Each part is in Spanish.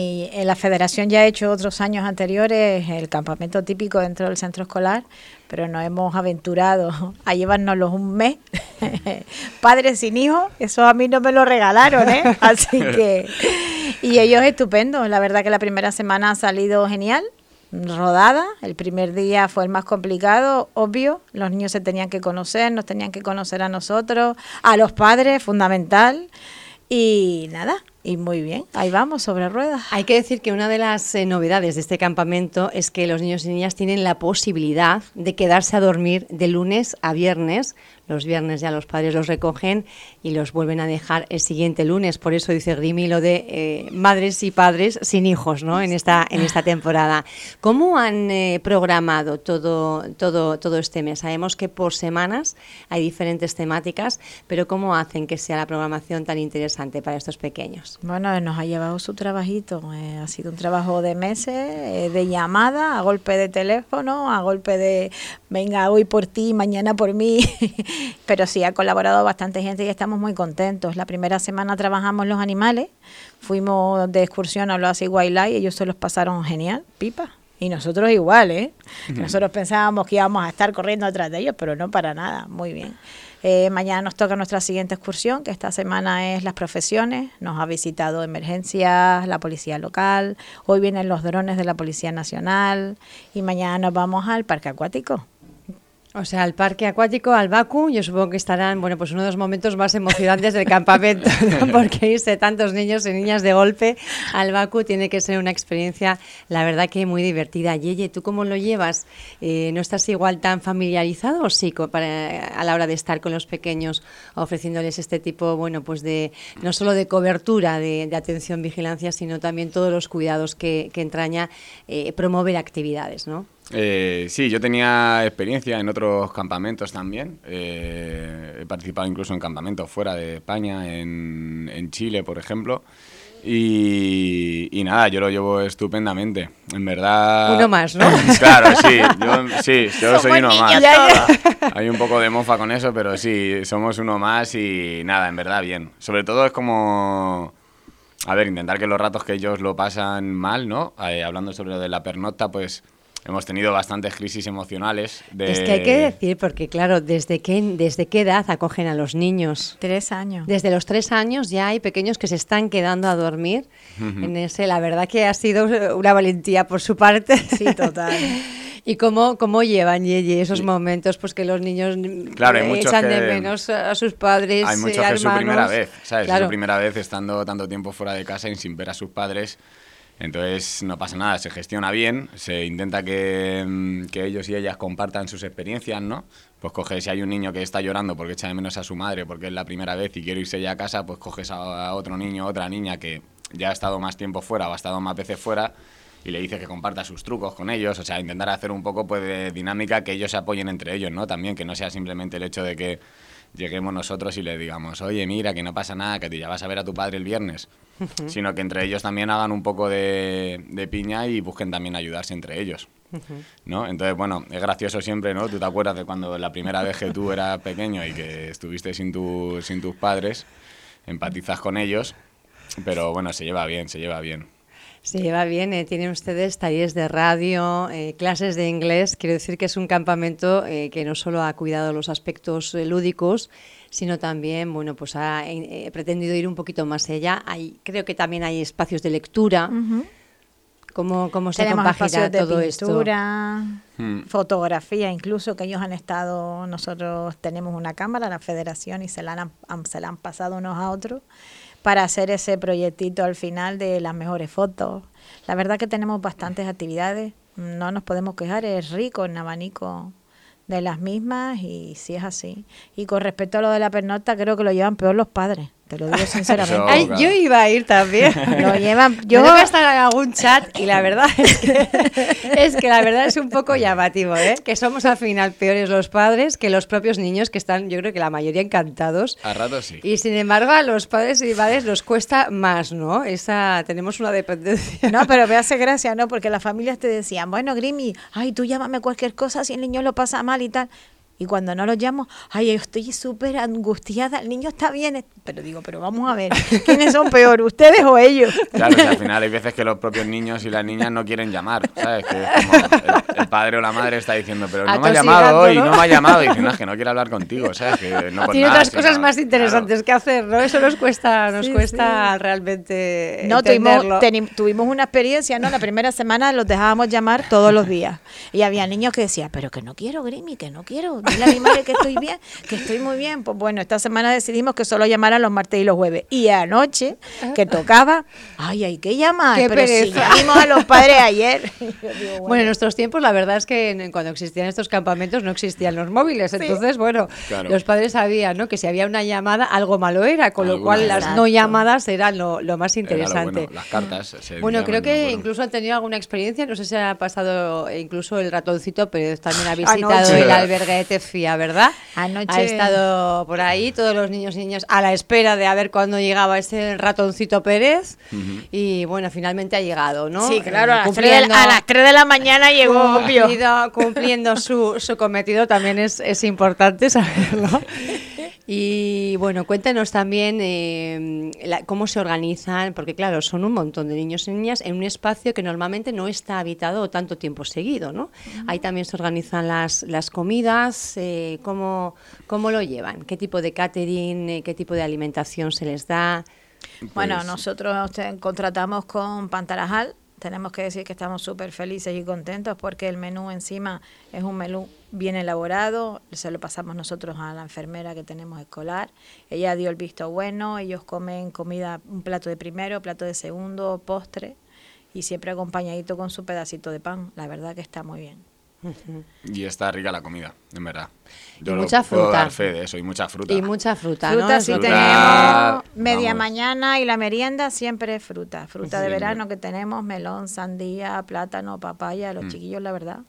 Y en la federación ya ha hecho otros años anteriores el campamento típico dentro del centro escolar, pero nos hemos aventurado a llevárnoslos un mes. Padres sin hijos, eso a mí no me lo regalaron, ¿eh? Así que... Y ellos estupendos, la verdad que la primera semana ha salido genial, rodada. El primer día fue el más complicado, obvio. Los niños se tenían que conocer, nos tenían que conocer a nosotros, a los padres, fundamental. Y nada, y muy bien, ahí vamos, sobre ruedas. Hay que decir que una de las eh, novedades de este campamento es que los niños y niñas tienen la posibilidad de quedarse a dormir de lunes a viernes los viernes ya los padres los recogen y los vuelven a dejar el siguiente lunes. Por eso dice Grimi lo de eh, madres y padres sin hijos ¿no? en, esta, en esta temporada. ¿Cómo han eh, programado todo, todo, todo este mes? Sabemos que por semanas hay diferentes temáticas, pero ¿cómo hacen que sea la programación tan interesante para estos pequeños? Bueno, nos ha llevado su trabajito. Eh, ha sido un trabajo de meses, de llamada, a golpe de teléfono, a golpe de venga hoy por ti, mañana por mí. pero sí ha colaborado bastante gente y estamos muy contentos. La primera semana trabajamos los animales, fuimos de excursión a los Wildlife y ellos se los pasaron genial, pipa. Y nosotros igual, ¿eh? Nosotros pensábamos que íbamos a estar corriendo detrás de ellos, pero no para nada, muy bien. Eh, mañana nos toca nuestra siguiente excursión, que esta semana es las profesiones. Nos ha visitado emergencias, la policía local. Hoy vienen los drones de la Policía Nacional. Y mañana nos vamos al parque acuático. O sea, al parque acuático, al Baku, yo supongo que estarán, bueno, pues uno de los momentos más emocionantes del campamento, porque irse tantos niños y niñas de golpe al Baku tiene que ser una experiencia, la verdad que muy divertida. Yeye, ¿tú cómo lo llevas? Eh, ¿No estás igual tan familiarizado o sí para, a la hora de estar con los pequeños ofreciéndoles este tipo, bueno, pues de, no solo de cobertura, de, atención, vigilancia, sino también todos los cuidados que, entraña eh, promover actividades, ¿no? Eh, sí, yo tenía experiencia en otros campamentos también. Eh, he participado incluso en campamentos fuera de España, en, en Chile, por ejemplo. Y, nada, yo lo llevo estupendamente. En verdad. Uno más, ¿no? claro, sí. Yo, sí, yo soy uno más. Hay un poco de mofa con eso, pero sí, somos uno más y nada, en verdad, bien. Sobre todo es como. A ver, intentar que los ratos que ellos lo pasan mal, ¿no? Eh, hablando sobre lo de la pernocta, pues hemos tenido bastantes crisis emocionales. Es que hay que decir, porque claro, ¿desde qué, ¿desde qué edad acogen a los niños? Tres años. Desde los tres años ya hay pequeños que se están quedando a dormir. En ese, la verdad que ha sido una valentía por su parte. Sí, total. ¿Y cómo, cómo llevan, Yeye, esos momentos? Pues que los niños claro, echan de menos a sus padres. Hay muchos que es su primera vez, ¿sabes? Es su primera vez estando tanto tiempo fuera de casa y sin ver a sus padres. Entonces no pasa nada, se gestiona bien, se intenta que, mm, que, ellos y ellas compartan sus experiencias, ¿no? Pues coges, si hay un niño que está llorando porque echa de menos a su madre, porque es la primera vez y quiere irse ya a casa, pues coges a, otro niño, otra niña que ya ha estado más tiempo fuera o ha estado más veces fuera y le dice que comparta sus trucos con ellos, o sea, intentar hacer un poco pues, de dinámica que ellos se apoyen entre ellos, ¿no? También que no sea simplemente el hecho de que lleguemos nosotros y le digamos, oye, mira, que no pasa nada, que te ya vas a ver a tu padre el viernes sino que entre ellos también hagan un poco de, piña y busquen también ayudarse entre ellos. ¿no? Entonces, bueno, es gracioso siempre, ¿no? Tú te acuerdas de cuando la primera vez que tú eras pequeño y que estuviste sin, tu, sin tus padres, empatizas con ellos, pero bueno, se lleva bien, se lleva bien. Se lleva bien, eh, tienen ustedes talleres de radio, eh, clases de inglés. Quiero decir que es un campamento eh, que no solo ha cuidado los aspectos lúdicos, sino también, bueno, pues ha pretendido ir un poquito más allá. Hay, creo que también hay espacios de lectura. ¿Cómo, ¿Cómo, se Tenemos compagina de todo pintura, hmm. Fotografía, incluso que ellos han estado, nosotros tenemos una cámara, la federación, y se la han, se la han pasado unos a otros para hacer ese proyectito al final de las mejores fotos. La verdad que tenemos bastantes actividades, no nos podemos quejar, es rico en abanico de las mismas y sí es así. Y con respecto a lo de la pernocta, creo que lo llevan peor los padres. Te lo digo sinceramente. Yo iba a ir también. lo llevan. Yo voy a estar en algún chat y la verdad es que, es que la verdad es un poco llamativo, ¿eh? Que somos al final peores los padres que los propios niños que están, yo creo que la mayoría encantados. A rato sí. Y sin embargo a los padres y madres nos cuesta más, ¿no? Esa tenemos una dependencia. No, pero me hace gracia, ¿no? Porque las familias te decían, bueno, Grimi, ay, tú llámame cualquier cosa si el niño lo pasa mal y tal Y cuando no los llamo, ay, yo estoy súper angustiada, el niño está bien, pero digo, pero vamos a ver, ¿quiénes son peor, ustedes o ellos? Claro, al final hay veces que los propios niños y las niñas no quieren llamar, ¿sabes? Que el, padre o la madre está diciendo, pero no me ha llamado hoy, ¿no? me ha llamado, y diciendo, es que no quiere hablar contigo, ¿sabes? Que no Tiene otras cosas más interesantes que hacer, ¿no? Eso nos cuesta, nos cuesta realmente No, tuvimos, tuvimos una experiencia, ¿no? La primera semana los dejábamos llamar todos los días. Y había niños que decían, pero que no quiero, Grimi, que no quiero. Dile a mi madre que estoy bien, que estoy muy bien. Pues bueno, esta semana decidimos que solo llamaran los martes y los jueves. Y anoche, que tocaba, ay, hay que llamar. pero si llamamos a los padres ayer. bueno. en nuestros tiempos, la verdad es que cuando existían estos campamentos no existían los móviles. Entonces, bueno, los padres sabían, ¿no? Que si había una llamada, algo malo era, con lo cual las no llamadas eran lo, más interesante. las cartas. bueno, creo que incluso han tenido alguna experiencia, no sé si ha pasado incluso el ratoncito, pero también ha visitado el albergue de Tefía, ¿verdad? Anoche. Ha estado por ahí, todos los niños y niñas a la espera de a ver cuándo llegaba ese ratoncito Pérez. Y bueno, finalmente ha llegado, ¿no? Sí, claro, a las, 3 de, la mañana llegó, cumpliendo, cumpliendo su, su cometido, también es, es importante saberlo. Y bueno, cuéntanos también eh, cómo se organizan, porque claro, son un montón de niños y niñas en un espacio que normalmente no está habitado tanto tiempo seguido, ¿no? Ahí también se organizan las, las comidas, eh, ¿cómo, ¿cómo, lo llevan? ¿Qué tipo de catering, eh, qué tipo de alimentación se les da? Bueno, pues nosotros contratamos con Pantarajal, tenemos que decir que estamos súper felices y contentos porque el menú encima es un menú bien elaborado, se lo pasamos nosotros a la enfermera que tenemos escolar, ella dio el visto bueno, ellos comen comida, un plato de primero, plato de segundo, postre y siempre acompañadito con su pedacito de pan, la verdad que está muy bien. Y está rica la comida, en verdad. y mucha fruta. de eso, y mucha fruta. Y mucha fruta, fruta sí tenemos media mañana y la merienda siempre es fruta. Fruta de verano que tenemos, melón, sandía, plátano, papaya, los mm. chiquillos, la verdad.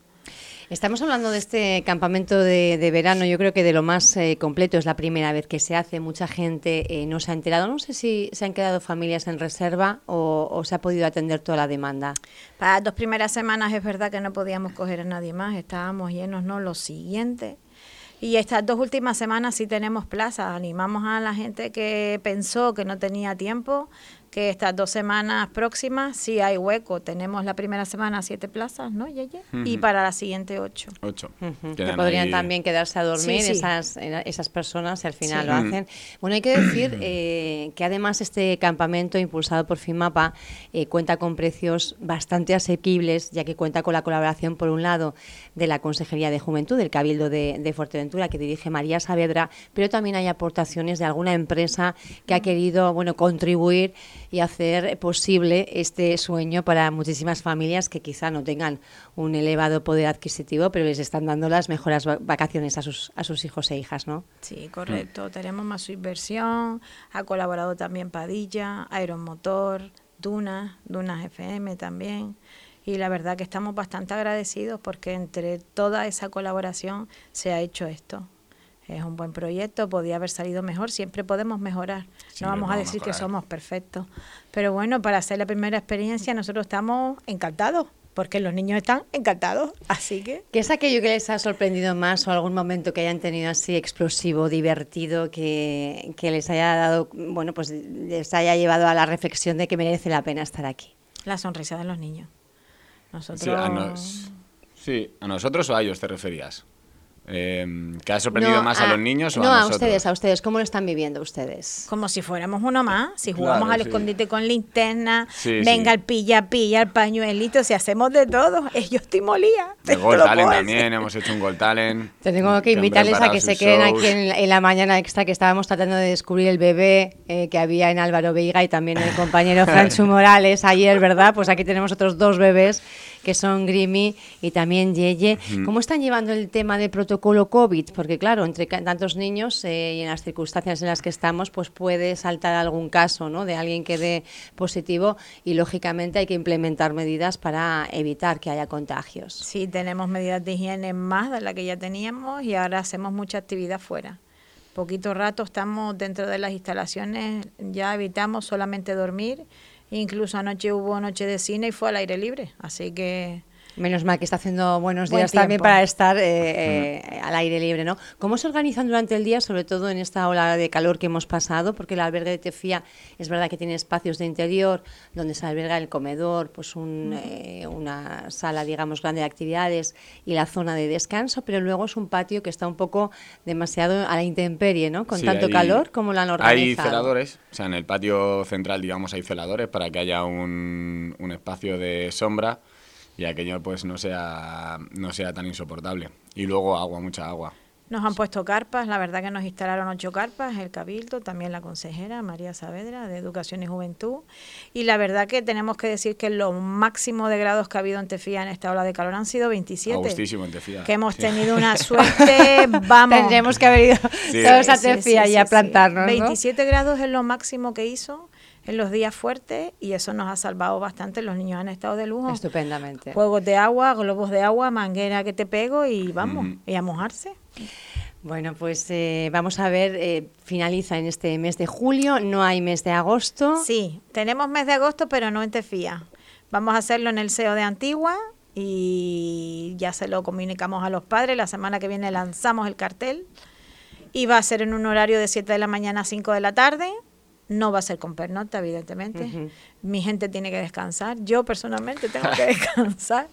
Estamos hablando de este campamento de, verano, yo creo que de lo más eh, completo, es la primera vez que se hace, mucha gente eh, no se ha enterado, no sé si se han quedado familias en reserva o, se ha podido atender toda la demanda. Para las dos primeras semanas es verdad que no podíamos coger a nadie más, estábamos llenos, ¿no? Lo siguiente. Y estas dos últimas semanas sí tenemos plazas. Animamos a la gente que pensó que no tenía tiempo que estas dos semanas próximas sí hay hueco. Tenemos la primera semana siete plazas, ¿no, Yeye? Y para la siguiente ocho. Ocho. Que podrían también quedarse a dormir Esas, esas personas, si al final lo hacen. Bueno, hay que decir eh, que además este campamento impulsado por FIMAPA eh, cuenta con precios bastante asequibles, ya que cuenta con la colaboración, por un lado, de la Consejería de Juventud, del Cabildo de, de Fuerteventura, que dirige María Saavedra, pero también hay aportaciones de alguna empresa que ha querido bueno, contribuir y hacer posible este sueño para muchísimas familias que quizá no tengan un elevado poder adquisitivo, pero les están dando las mejores vacaciones a sus, a sus hijos e hijas, ¿no? Sí, correcto. Tenemos más su inversión, ha colaborado también Padilla, Aeromotor, Dunas, Dunas FM también. Y la verdad que estamos bastante agradecidos porque entre toda esa colaboración se ha hecho esto es un buen proyecto, podía haber salido mejor, siempre podemos mejorar. no vamos a decir que somos perfectos. Pero bueno, para hacer la primera experiencia nosotros estamos encantados porque los niños están encantados, así que... ¿Qué es aquello que les ha sorprendido más o algún momento que hayan tenido así explosivo, divertido, que, les haya dado, bueno, pues les haya llevado a la reflexión de que merece la pena estar aquí? La sonrisa de los niños. Nosotros... Sí, a, sí, ¿a nosotros o a ellos te referías? Eh, ¿Que ha sorprendido más a, los niños o no, a, a ustedes, a ustedes. ¿Cómo lo están viviendo ustedes? Como si fuéramos uno más. Si jugamos al escondite con linterna, venga el pilla, pilla, el pañuelito, si hacemos de todo. yo estoy molía. El Gol Talent también, hemos hecho un Gol Talent. Tengo que invitarles a que se queden aquí en, la mañana extra que estábamos tratando de descubrir el bebé eh, que había en Álvaro Veiga y también el compañero Franchu Morales ayer, ¿verdad? Pues aquí tenemos otros dos bebés que son Grimy y también Yeye. ¿Cómo están llevando el tema de protocolo COVID? Porque claro, entre tantos niños eh, y en las circunstancias en las que estamos, pues puede saltar algún caso ¿no? de alguien que dé positivo y lógicamente hay que implementar medidas para evitar que haya contagios. Sí, tenemos medidas de higiene más de las que ya teníamos y ahora hacemos mucha actividad fuera poquito rato estamos dentro de las instalaciones, ya evitamos solamente dormir Incluso anoche hubo noche de cine y fue al aire libre, así que Menos mal que está haciendo buenos días también para estar eh, eh, al aire libre, ¿no? ¿Cómo se organizan durante el día, sobre todo en esta ola de calor que hemos pasado? Porque el albergue de Tefía es verdad que tiene espacios de interior donde se alberga el comedor, pues eh, una sala, digamos, grande de actividades y la zona de descanso, pero luego es un patio que está un poco demasiado a la intemperie, ¿no? Con tanto calor, como lo han organizado? Hay celadores, o sea, en el patio central, digamos, hay celadores para que haya un, un espacio de sombra y aquello pues no sea, no sea tan insoportable. Y luego agua, mucha agua. Nos han puesto carpas, la verdad que nos instalaron ocho carpas, el Cabildo, también la consejera María Saavedra de Educación y Juventud. Y la verdad que tenemos que decir que lo máximo de grados que ha habido en Tefía en esta ola de calor han sido 27. en Tefía. Que hemos tenido una suerte, vamos. Tendremos que haber ido todos a Tefía y a plantarnos. 27 grados es lo máximo que hizo en los días fuertes y eso nos ha salvado bastante. Los niños han estado de lujo. Estupendamente. Juegos de agua, globos de agua, manguera que te pego y vamos, y a mojarse. Bueno, pues eh, vamos a ver, eh, finaliza en este mes de julio, no hay mes de agosto. Sí, tenemos mes de agosto, pero no en Tefía. Vamos a hacerlo en el SEO de Antigua y ya se lo comunicamos a los padres. La semana que viene lanzamos el cartel y va a ser en un horario de 7 de la mañana a 5 de la tarde. No va a ser con pernota, evidentemente. Mi gente tiene que descansar. Yo personalmente tengo que descansar.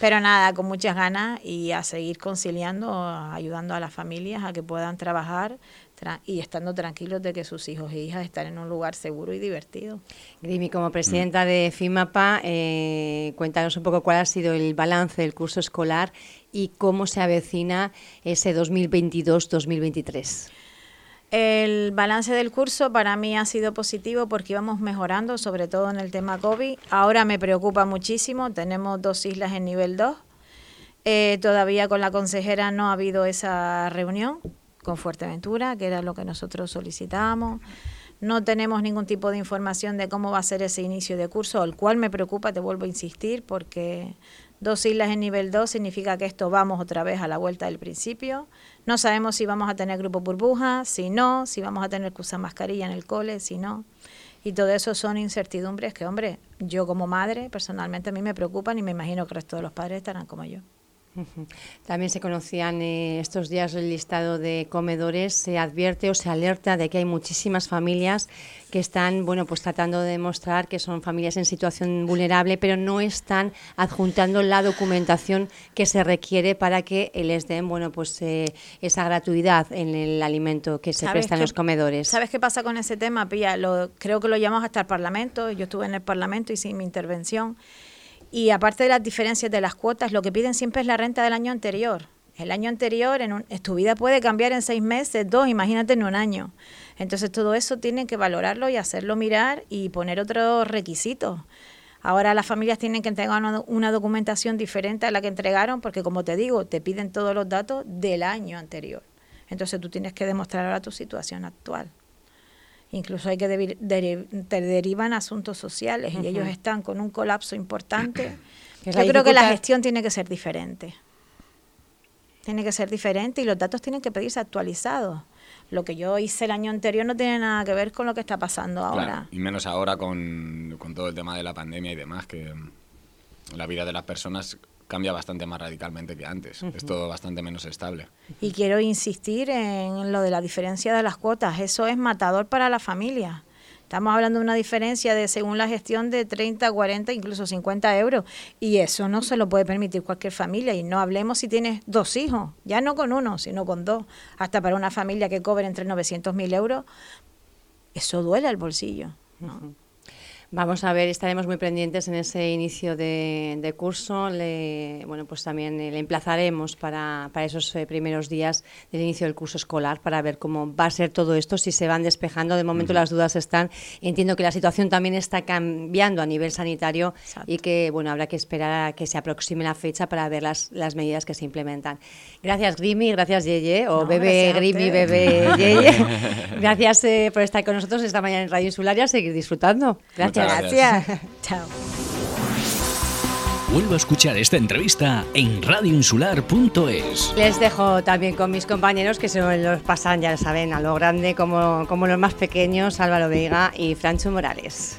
Pero nada, con muchas ganas y a seguir conciliando, ayudando a las familias a que puedan trabajar y estando tranquilos de que sus hijos e hijas están en un lugar seguro y divertido. Grimi, como presidenta de FIMAPA, eh, cuéntanos un poco cuál ha sido el balance del curso escolar y cómo se avecina ese 2022-2023. El balance del curso para mí ha sido positivo porque íbamos mejorando, sobre todo en el tema COVID. Ahora me preocupa muchísimo, tenemos dos islas en nivel 2. Eh, todavía con la consejera no ha habido esa reunión con Fuerteventura, que era lo que nosotros solicitábamos. No tenemos ningún tipo de información de cómo va a ser ese inicio de curso, el cual me preocupa, te vuelvo a insistir, porque dos islas en nivel 2 significa que esto vamos otra vez a la vuelta del principio. No sabemos si vamos a tener grupo burbuja, si no, si vamos a tener que usar mascarilla en el cole, si no. Y todo eso son incertidumbres que, hombre, yo como madre, personalmente a mí me preocupan y me imagino que el resto de los padres estarán como yo. También se conocían eh, estos días el listado de comedores. Se advierte o se alerta de que hay muchísimas familias que están, bueno, pues tratando de demostrar que son familias en situación vulnerable, pero no están adjuntando la documentación que se requiere para que les den, bueno, pues eh, esa gratuidad en el alimento que se presta en los comedores. ¿Sabes qué pasa con ese tema, Pía? Lo, creo que lo llamamos hasta el Parlamento. Yo estuve en el Parlamento y hice mi intervención. Y aparte de las diferencias de las cuotas, lo que piden siempre es la renta del año anterior. El año anterior, en, tu vida puede cambiar en seis meses, dos, imagínate en un año. Entonces todo eso tienen que valorarlo y hacerlo mirar y poner otros requisitos. Ahora las familias tienen que entregar una, documentación diferente a la que entregaron porque, como te digo, te piden todos los datos del año anterior. Entonces tú tienes que demostrar ahora tu situación actual. Incluso hay que te derivan asuntos sociales y ellos están con un colapso importante. Yo creo que la gestión tiene que ser diferente. Tiene que ser diferente y los datos tienen que pedirse actualizados. Lo que yo hice el año anterior no tiene nada que ver con lo que está pasando ahora. y menos ahora con, con todo el tema de la pandemia y demás, que la vida de las personas cambia bastante más radicalmente que antes. Es todo bastante menos estable. Y quiero insistir en lo de la diferencia de las cuotas. Eso es matador para la familia. Estamos hablando de una diferencia de, según la gestión, de 30, 40, incluso 50 euros. Y eso no se lo puede permitir cualquier familia. Y no hablemos si tienes dos hijos, ya no con uno, sino con dos. Hasta para una familia que cobre entre 900 mil euros, eso duele al bolsillo. ¿no? Vamos a ver, estaremos muy pendientes en ese inicio de, curso. Le, bueno, pues también le emplazaremos para, para esos eh, primeros días del inicio del curso escolar para ver cómo va a ser todo esto, si se van despejando. De momento las dudas están. Entiendo que la situación también está cambiando a nivel sanitario y que bueno habrá que esperar a que se aproxime la fecha para ver las, las medidas que se implementan. Gracias Grimi, gracias Yeye, o bebé Grimi, bebé Yeye. gracias eh, por estar con nosotros esta mañana en Radio Insularia, seguir disfrutando. Gracias gracias. Chao. Vuelvo a escuchar esta entrevista en radioinsular.es. Les dejo también con mis compañeros que se los pasan, ya saben, a lo grande como, como los más pequeños, Álvaro Veiga y Francho Morales.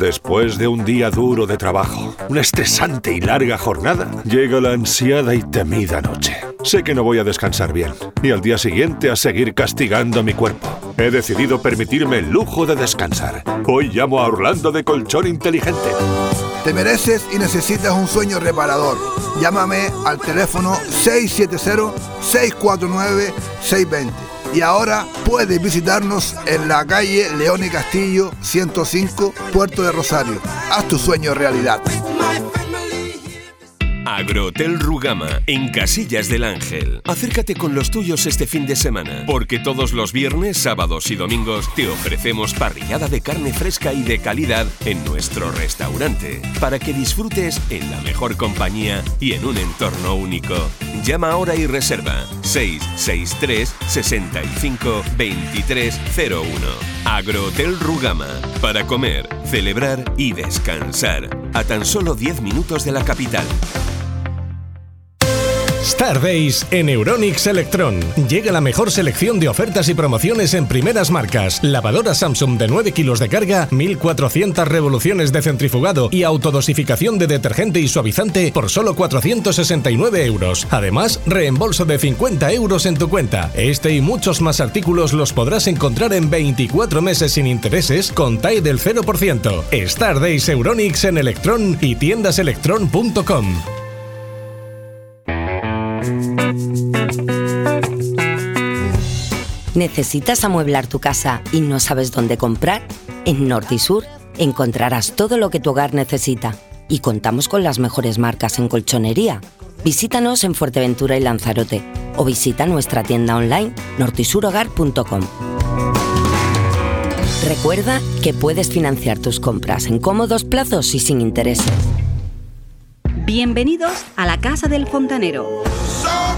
Después de un día duro de trabajo, una estresante y larga jornada, llega la ansiada y temida noche. Sé que no voy a descansar bien y al día siguiente a seguir castigando mi cuerpo. He decidido permitirme el lujo de descansar. Hoy llamo a Orlando de Colchón Inteligente. Te mereces y necesitas un sueño reparador. Llámame al teléfono 670-649-620 y ahora puedes visitarnos en la calle León y Castillo 105, Puerto de Rosario. Haz tu sueño realidad. Agrohotel Rugama, en Casillas del Ángel. Acércate con los tuyos este fin de semana, porque todos los viernes, sábados y domingos te ofrecemos parrillada de carne fresca y de calidad en nuestro restaurante, para que disfrutes en la mejor compañía y en un entorno único. Llama ahora y reserva 663 65 2301. Agrohotel Rugama, para comer, celebrar y descansar, a tan solo 10 minutos de la capital. Days en Euronix Electron. Llega la mejor selección de ofertas y promociones en primeras marcas. Lavadora Samsung de 9 kilos de carga, 1400 revoluciones de centrifugado y autodosificación de detergente y suavizante por solo 469 euros. Además, reembolso de 50 euros en tu cuenta. Este y muchos más artículos los podrás encontrar en 24 meses sin intereses con TAE del 0%. Days Euronix en Electron y tiendaselectron.com. ¿Necesitas amueblar tu casa y no sabes dónde comprar? En Nordisur encontrarás todo lo que tu hogar necesita y contamos con las mejores marcas en colchonería. Visítanos en Fuerteventura y Lanzarote o visita nuestra tienda online nordisurogar.com. Recuerda que puedes financiar tus compras en cómodos plazos y sin intereses. Bienvenidos a la Casa del Fontanero.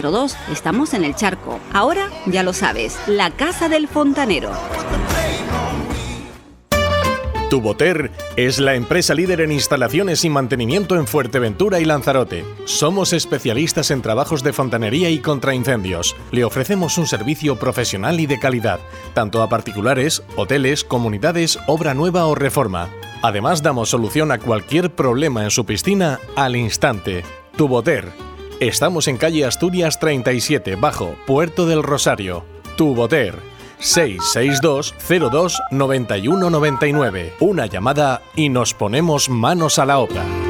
6502. Estamos en el charco. Ahora ya lo sabes, la casa del fontanero. Tuboter es la empresa líder en instalaciones y mantenimiento en Fuerteventura y Lanzarote. Somos especialistas en trabajos de fontanería y contraincendios. Le ofrecemos un servicio profesional y de calidad, tanto a particulares, hoteles, comunidades, obra nueva o reforma. Además, damos solución a cualquier problema en su piscina al instante. Tuboter. Estamos en calle Asturias 37, bajo Puerto del Rosario. Tuboter 662 02 91 99. Una llamada y nos ponemos manos a la obra.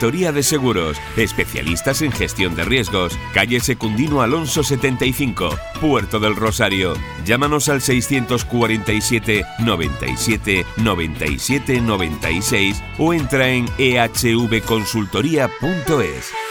Consultoría de Seguros, especialistas en gestión de riesgos. Calle Secundino Alonso 75, Puerto del Rosario. Llámanos al 647 97 97 96 o entra en ehvconsultoría.es.